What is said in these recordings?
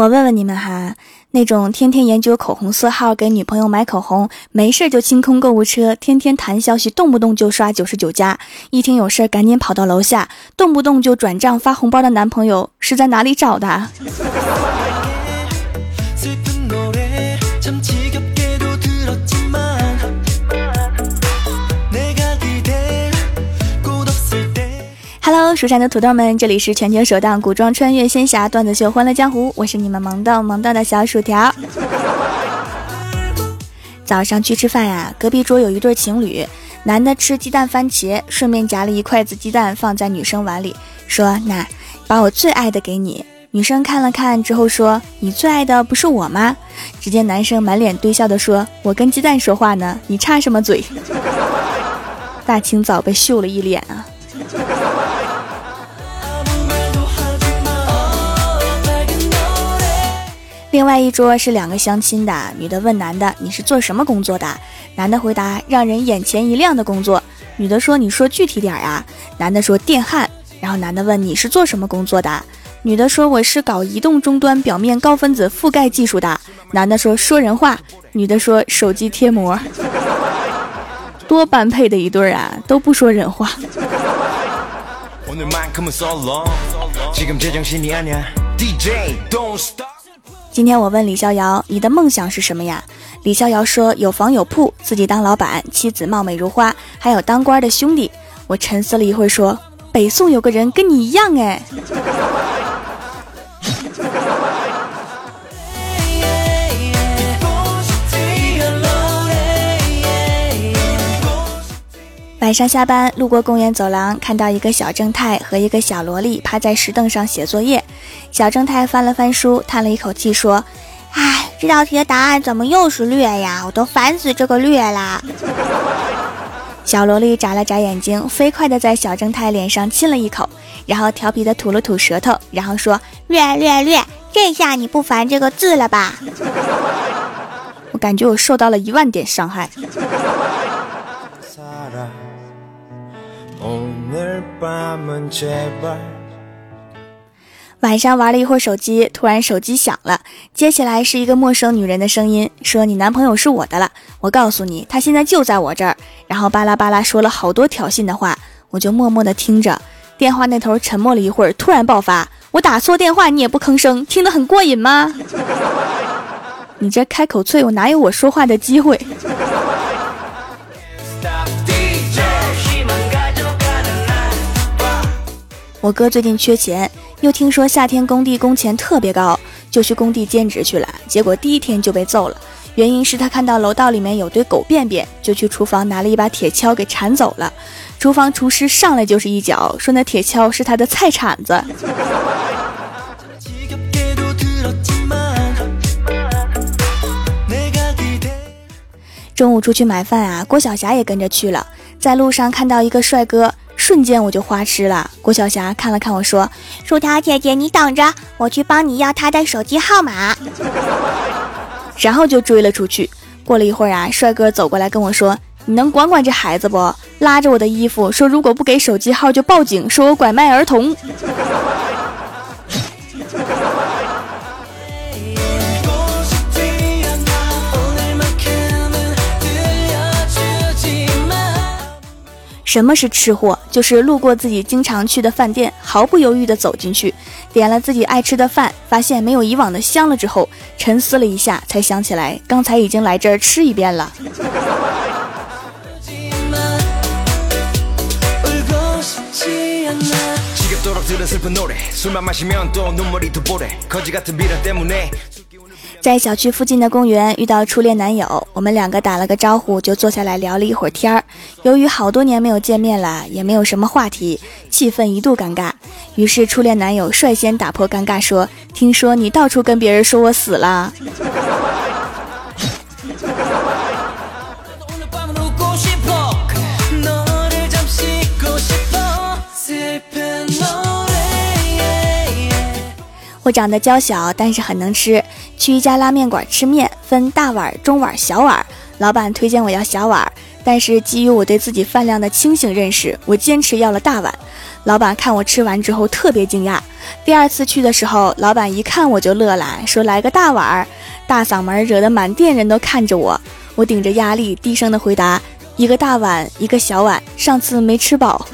我问问你们哈，那种天天研究口红色号给女朋友买口红，没事就清空购物车，天天谈消息，动不动就刷九十九加，一听有事赶紧跑到楼下，动不动就转账发红包的男朋友是在哪里找的？Hello，蜀山的土豆们，这里是全球首档古装穿越仙侠段子秀《欢乐江湖》，我是你们萌豆萌豆的小薯条。早上去吃饭呀，隔壁桌有一对情侣，男的吃鸡蛋番茄，顺便夹了一筷子鸡蛋放在女生碗里，说：“那把我最爱的给你。”女生看了看之后说：“你最爱的不是我吗？”只见男生满脸堆笑的说：“我跟鸡蛋说话呢，你插什么嘴？”大清早被秀了一脸啊！另外一桌是两个相亲的，女的问男的：“你是做什么工作的？”男的回答：“让人眼前一亮的工作。”女的说：“你说具体点啊。”男的说：“电焊。”然后男的问：“你是做什么工作的？”女的说：“我是搞移动终端表面高分子覆盖技术的。”男的说：“说人话。”女的说：“手机贴膜。”多般配的一对啊，都不说人话。今天我问李逍遥：“你的梦想是什么呀？”李逍遥说：“有房有铺，自己当老板，妻子貌美如花，还有当官的兄弟。”我沉思了一会说：“北宋有个人跟你一样哎。”晚上下班路过公园走廊，看到一个小正太和一个小萝莉趴在石凳上写作业。小正太翻了翻书，叹了一口气说：“唉，这道题的答案怎么又是略呀？我都烦死这个略啦！” 小萝莉眨了眨眼睛，飞快地在小正太脸上亲了一口，然后调皮地吐了吐舌头，然后说：“略略略，这下你不烦这个字了吧？” 我感觉我受到了一万点伤害。晚上玩了一会儿手机，突然手机响了，接起来是一个陌生女人的声音，说：“你男朋友是我的了，我告诉你，他现在就在我这儿。”然后巴拉巴拉说了好多挑衅的话，我就默默的听着。电话那头沉默了一会儿，突然爆发：“我打错电话，你也不吭声，听得很过瘾吗？”你这开口脆，我哪有我说话的机会？我哥最近缺钱，又听说夏天工地工钱特别高，就去工地兼职去了。结果第一天就被揍了，原因是他看到楼道里面有堆狗便便，就去厨房拿了一把铁锹给铲走了。厨房厨师上来就是一脚，说那铁锹是他的菜铲子。中午出去买饭啊，郭晓霞也跟着去了，在路上看到一个帅哥。瞬间我就花痴了。郭晓霞看了看我说：“薯条姐姐，你等着，我去帮你要他的手机号码。”然后就追了出去。过了一会儿啊，帅哥走过来跟我说：“你能管管这孩子不？”拉着我的衣服说：“如果不给手机号就报警，说我拐卖儿童。”什么是吃货？就是路过自己经常去的饭店，毫不犹豫地走进去，点了自己爱吃的饭，发现没有以往的香了之后，沉思了一下，才想起来刚才已经来这儿吃一遍了。在小区附近的公园遇到初恋男友，我们两个打了个招呼，就坐下来聊了一会儿天儿。由于好多年没有见面了，也没有什么话题，气氛一度尴尬。于是初恋男友率先打破尴尬，说：“听说你到处跟别人说我死了。”我长得娇小，但是很能吃。去一家拉面馆吃面，分大碗、中碗、小碗。老板推荐我要小碗，但是基于我对自己饭量的清醒认识，我坚持要了大碗。老板看我吃完之后特别惊讶。第二次去的时候，老板一看我就乐了，说来个大碗，大嗓门惹得满店人都看着我。我顶着压力低声的回答：一个大碗，一个小碗，上次没吃饱。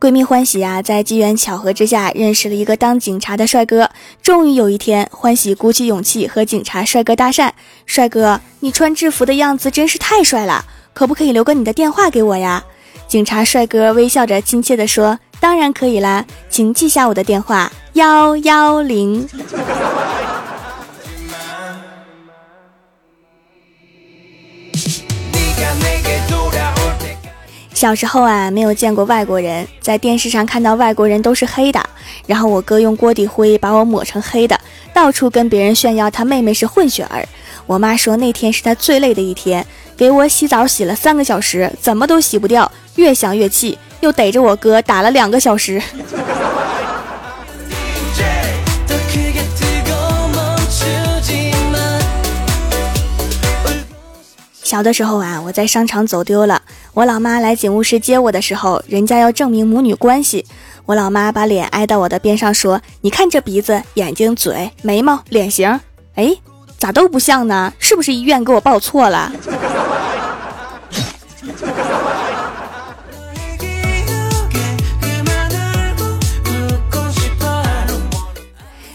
闺蜜欢喜啊，在机缘巧合之下认识了一个当警察的帅哥。终于有一天，欢喜鼓起勇气和警察帅哥搭讪：“帅哥，你穿制服的样子真是太帅了，可不可以留个你的电话给我呀？”警察帅哥微笑着亲切地说：“当然可以啦，请记下我的电话：幺幺零。”小时候啊，没有见过外国人，在电视上看到外国人都是黑的，然后我哥用锅底灰把我抹成黑的，到处跟别人炫耀他妹妹是混血儿。我妈说那天是她最累的一天，给我洗澡洗了三个小时，怎么都洗不掉，越想越气，又逮着我哥打了两个小时。小的时候啊，我在商场走丢了。我老妈来警务室接我的时候，人家要证明母女关系。我老妈把脸挨到我的边上说：“你看这鼻子、眼睛、嘴、眉毛、脸型，哎，咋都不像呢？是不是医院给我报错了？”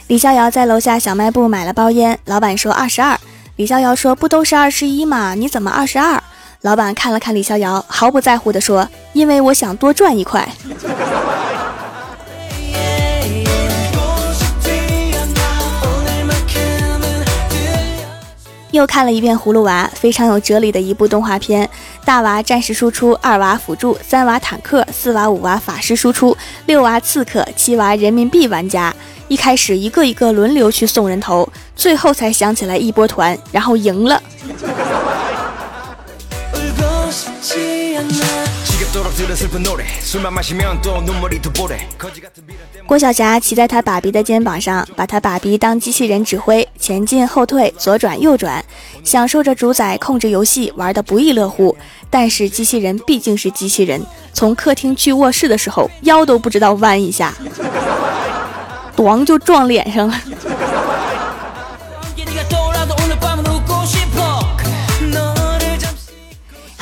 李逍遥在楼下小卖部买了包烟，老板说二十二。李逍遥说：“不都是二十一吗？你怎么二十二？”老板看了看李逍遥，毫不在乎地说：“因为我想多赚一块。”又看了一遍《葫芦娃》，非常有哲理的一部动画片。大娃战士输出，二娃辅助，三娃坦克，四娃五娃法师输出，六娃刺客，七娃人民币玩家。一开始一个一个轮流去送人头，最后才想起来一波团，然后赢了。郭晓霞骑在他爸比的肩膀上，把他爸比当机器人指挥，前进后退，左转右转，享受着主宰控制游戏，玩得不亦乐乎。但是机器人毕竟是机器人，从客厅去卧室的时候，腰都不知道弯一下。咣就撞脸上了。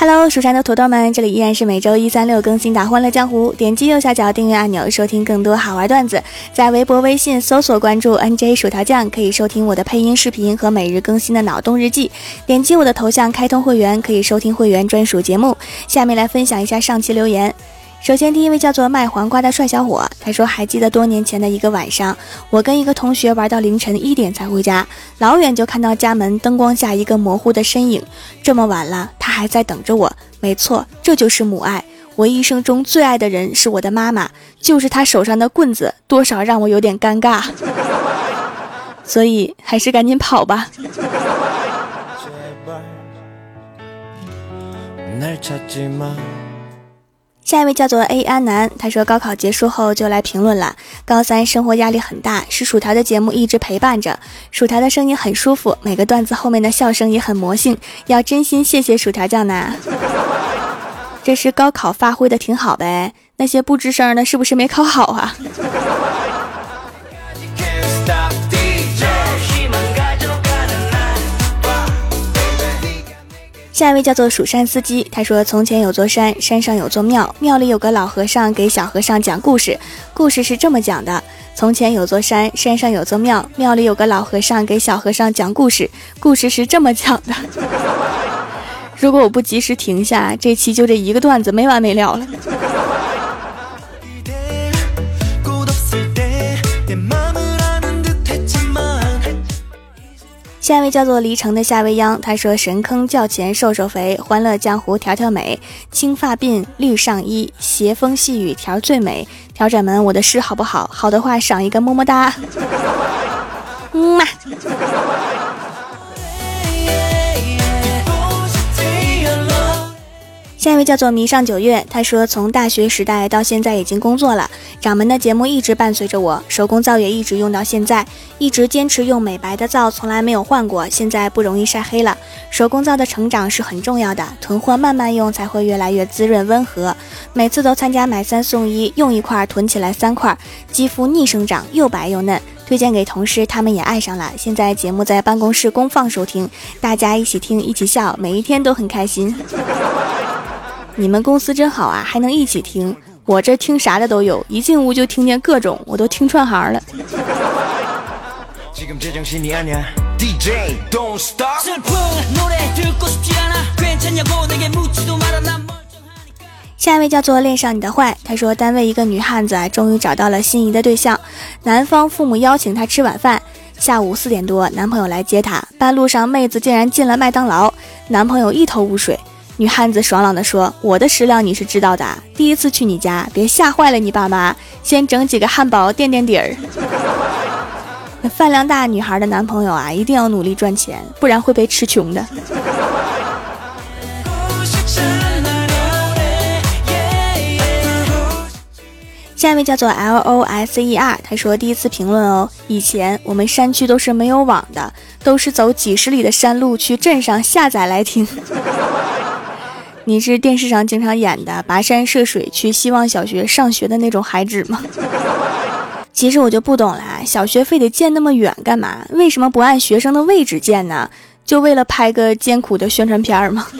Hello，蜀山的土豆们，这里依然是每周一、三、六更新的《欢乐江湖》。点击右下角订阅按钮，收听更多好玩段子。在微博、微信搜索关注 NJ 薯条酱，可以收听我的配音视频和每日更新的脑洞日记。点击我的头像开通会员，可以收听会员专属节目。下面来分享一下上期留言。首先，第一位叫做卖黄瓜的帅小伙，他说：“还记得多年前的一个晚上，我跟一个同学玩到凌晨一点才回家，老远就看到家门灯光下一个模糊的身影。这么晚了，他还在等着我。没错，这就是母爱。我一生中最爱的人是我的妈妈，就是她手上的棍子，多少让我有点尴尬。所以还是赶紧跑吧。”下一位叫做 A 安南，他说高考结束后就来评论了。高三生活压力很大，是薯条的节目一直陪伴着，薯条的声音很舒服，每个段子后面的笑声也很魔性，要真心谢谢薯条酱呢。这是高考发挥的挺好呗，那些不吱声的，是不是没考好啊？下一位叫做蜀山司机，他说：“从前有座山，山上有座庙，庙里有个老和尚给小和尚讲故事。故事是这么讲的：从前有座山，山上有座庙，庙里有个老和尚给小和尚讲故事。故事是这么讲的。如果我不及时停下，这期就这一个段子没完没了了。”下一位叫做离城的夏未央，他说：“神坑叫钱瘦瘦肥，欢乐江湖条条美，青发鬓绿上衣，斜风细雨条最美。条掌门，我的诗好不好？好的话赏一个么么哒。嗯嘛。”下一位叫做迷上九月，他说从大学时代到现在已经工作了，掌门的节目一直伴随着我，手工皂也一直用到现在，一直坚持用美白的皂，从来没有换过，现在不容易晒黑了。手工皂的成长是很重要的，囤货慢慢用才会越来越滋润温和。每次都参加买三送一，用一块囤起来三块，肌肤逆生长，又白又嫩。推荐给同事，他们也爱上了。现在节目在办公室公放收听，大家一起听，一起笑，每一天都很开心。你们公司真好啊，还能一起听。我这听啥的都有，一进屋就听见各种，我都听串行了。下一位叫做恋上你的坏，他说单位一个女汉子啊终于找到了心仪的对象，男方父母邀请她吃晚饭，下午四点多男朋友来接她，半路上妹子竟然进了麦当劳，男朋友一头雾水。女汉子爽朗地说：“我的食量你是知道的，第一次去你家，别吓坏了你爸妈，先整几个汉堡垫垫底儿。那饭量大女孩的男朋友啊，一定要努力赚钱，不然会被吃穷的。”下一位叫做 L O S E R，他说第一次评论哦，以前我们山区都是没有网的，都是走几十里的山路去镇上下载来听。你是电视上经常演的跋山涉水去希望小学上学的那种孩子吗？其实我就不懂了，小学非得建那么远干嘛？为什么不按学生的位置建呢？就为了拍个艰苦的宣传片吗？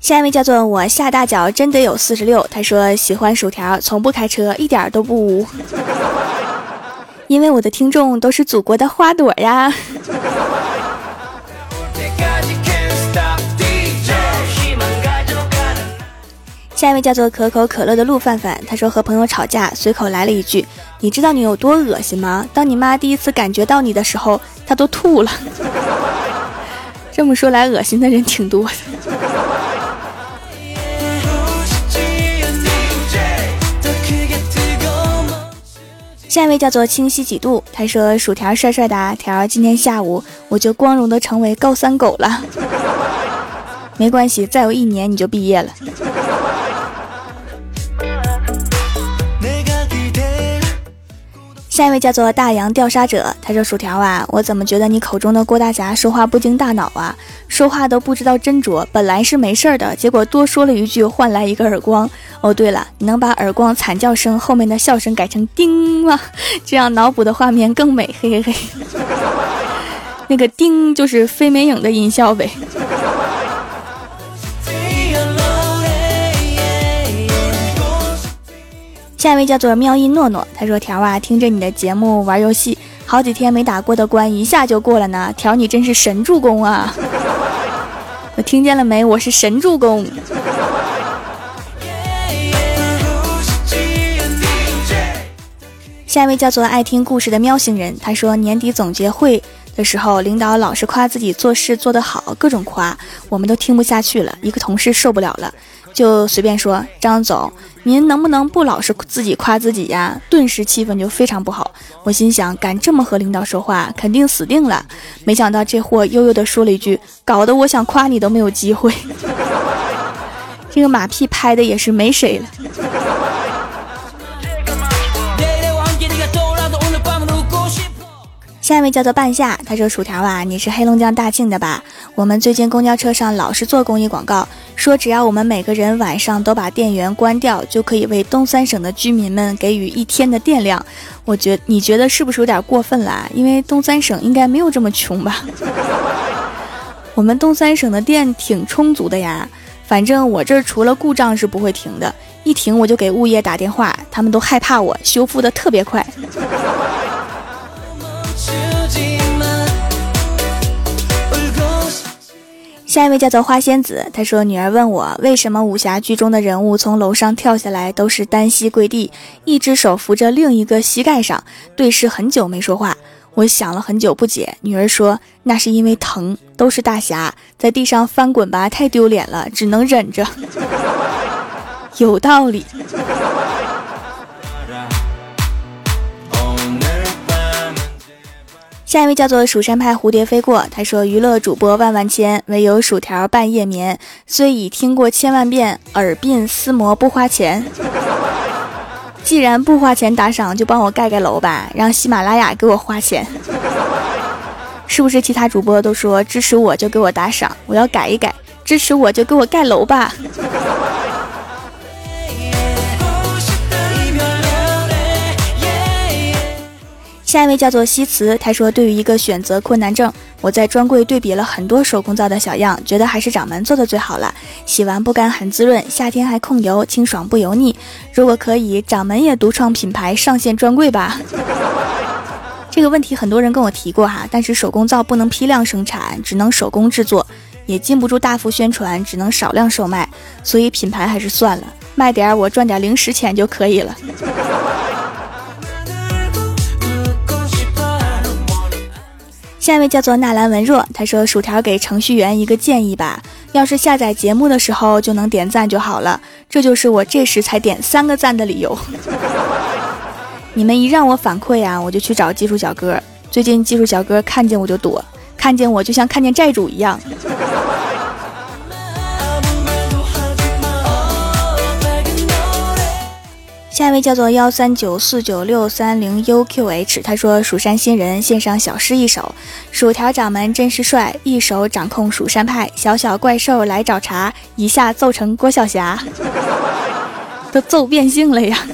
下一位叫做我下大脚真得有四十六，他说喜欢薯条，从不开车，一点都不污。因为我的听众都是祖国的花朵呀。下一位叫做可口可乐的陆范范，他说和朋友吵架，随口来了一句：“你知道你有多恶心吗？当你妈第一次感觉到你的时候，她都吐了。”这么说来，恶心的人挺多的。下一位叫做清晰几度，他说：“薯条帅帅的条，今天下午我就光荣的成为高三狗了。没关系，再有一年你就毕业了。”下一位叫做大洋调查者，他说：“薯条啊，我怎么觉得你口中的郭大侠说话不经大脑啊？说话都不知道斟酌，本来是没事儿的，结果多说了一句，换来一个耳光。哦，对了，你能把耳光惨叫声后面的笑声改成叮吗？这样脑补的画面更美。嘿嘿嘿，那个叮就是飞美影的音效呗。”下一位叫做喵音诺诺，他说：“条啊，听着你的节目玩游戏，好几天没打过的关一下就过了呢。条，你真是神助攻啊！我听见了没？我是神助攻。”下一位叫做爱听故事的喵星人，他说：“年底总结会的时候，领导老是夸自己做事做得好，各种夸，我们都听不下去了。一个同事受不了了。”就随便说，张总，您能不能不老是自己夸自己呀？顿时气氛就非常不好。我心想，敢这么和领导说话，肯定死定了。没想到这货悠悠地说了一句，搞得我想夸你都没有机会。这个马屁拍的也是没谁了。下一位叫做半夏，他说：“薯条啊，你是黑龙江大庆的吧？我们最近公交车上老是做公益广告，说只要我们每个人晚上都把电源关掉，就可以为东三省的居民们给予一天的电量。我觉你觉得是不是有点过分了？因为东三省应该没有这么穷吧？我们东三省的电挺充足的呀，反正我这儿除了故障是不会停的，一停我就给物业打电话，他们都害怕我，修复的特别快。”下一位叫做花仙子，她说：“女儿问我为什么武侠剧中的人物从楼上跳下来都是单膝跪地，一只手扶着另一个膝盖上，对视很久没说话。我想了很久不解。女儿说：那是因为疼，都是大侠，在地上翻滚吧，太丢脸了，只能忍着。有道理。”下一位叫做蜀山派蝴蝶飞过，他说：“娱乐主播万万千，唯有薯条半夜眠。虽已听过千万遍，耳鬓厮磨不花钱。既然不花钱打赏，就帮我盖盖楼吧，让喜马拉雅给我花钱。是不是其他主播都说支持我就给我打赏？我要改一改，支持我就给我盖楼吧。”下一位叫做西辞，他说：“对于一个选择困难症，我在专柜对比了很多手工皂的小样，觉得还是掌门做的最好了。洗完不干，很滋润，夏天还控油，清爽不油腻。如果可以，掌门也独创品牌上线专柜吧。”这个问题很多人跟我提过哈，但是手工皂不能批量生产，只能手工制作，也禁不住大幅宣传，只能少量售卖，所以品牌还是算了，卖点我赚点零食钱就可以了。下一位叫做纳兰文若，他说：“薯条给程序员一个建议吧，要是下载节目的时候就能点赞就好了，这就是我这时才点三个赞的理由。你们一让我反馈啊，我就去找技术小哥。最近技术小哥看见我就躲，看见我就像看见债主一样。”下一位叫做幺三九四九六三零 uqh，他说：“蜀山新人献上小诗一首，薯条掌门真是帅，一手掌控蜀山派，小小怪兽来找茬，一下揍成郭晓霞，都揍变性了呀。”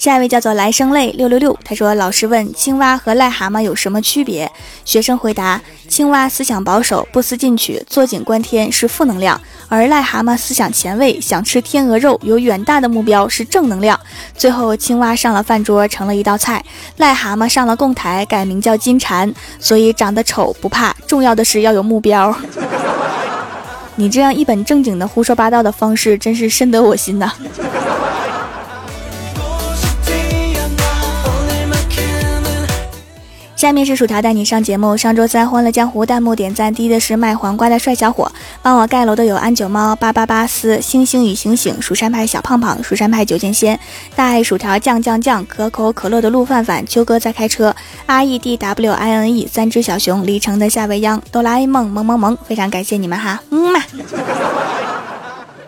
下一位叫做来生泪六六六，他说：“老师问青蛙和癞蛤蟆有什么区别？”学生回答：“青蛙思想保守，不思进取，坐井观天是负能量；而癞蛤蟆思想前卫，想吃天鹅肉，有远大的目标是正能量。”最后，青蛙上了饭桌成了一道菜，癞蛤蟆上了供台改名叫金蝉。所以长得丑不怕，重要的是要有目标。你这样一本正经的胡说八道的方式，真是深得我心呐。下面是薯条带你上节目。上周三欢乐江湖弹幕点赞第一的是卖黄瓜的帅小伙，帮我盖楼的有安九猫、八八八四、星星与醒醒、蜀山派小胖胖、蜀山派九剑仙、大爱薯条酱酱酱、可口可乐的陆范范、秋哥在开车、R E D W I N E 三只小熊、离城的夏未央、哆啦 A 梦萌萌萌，非常感谢你们哈，嗯嘛。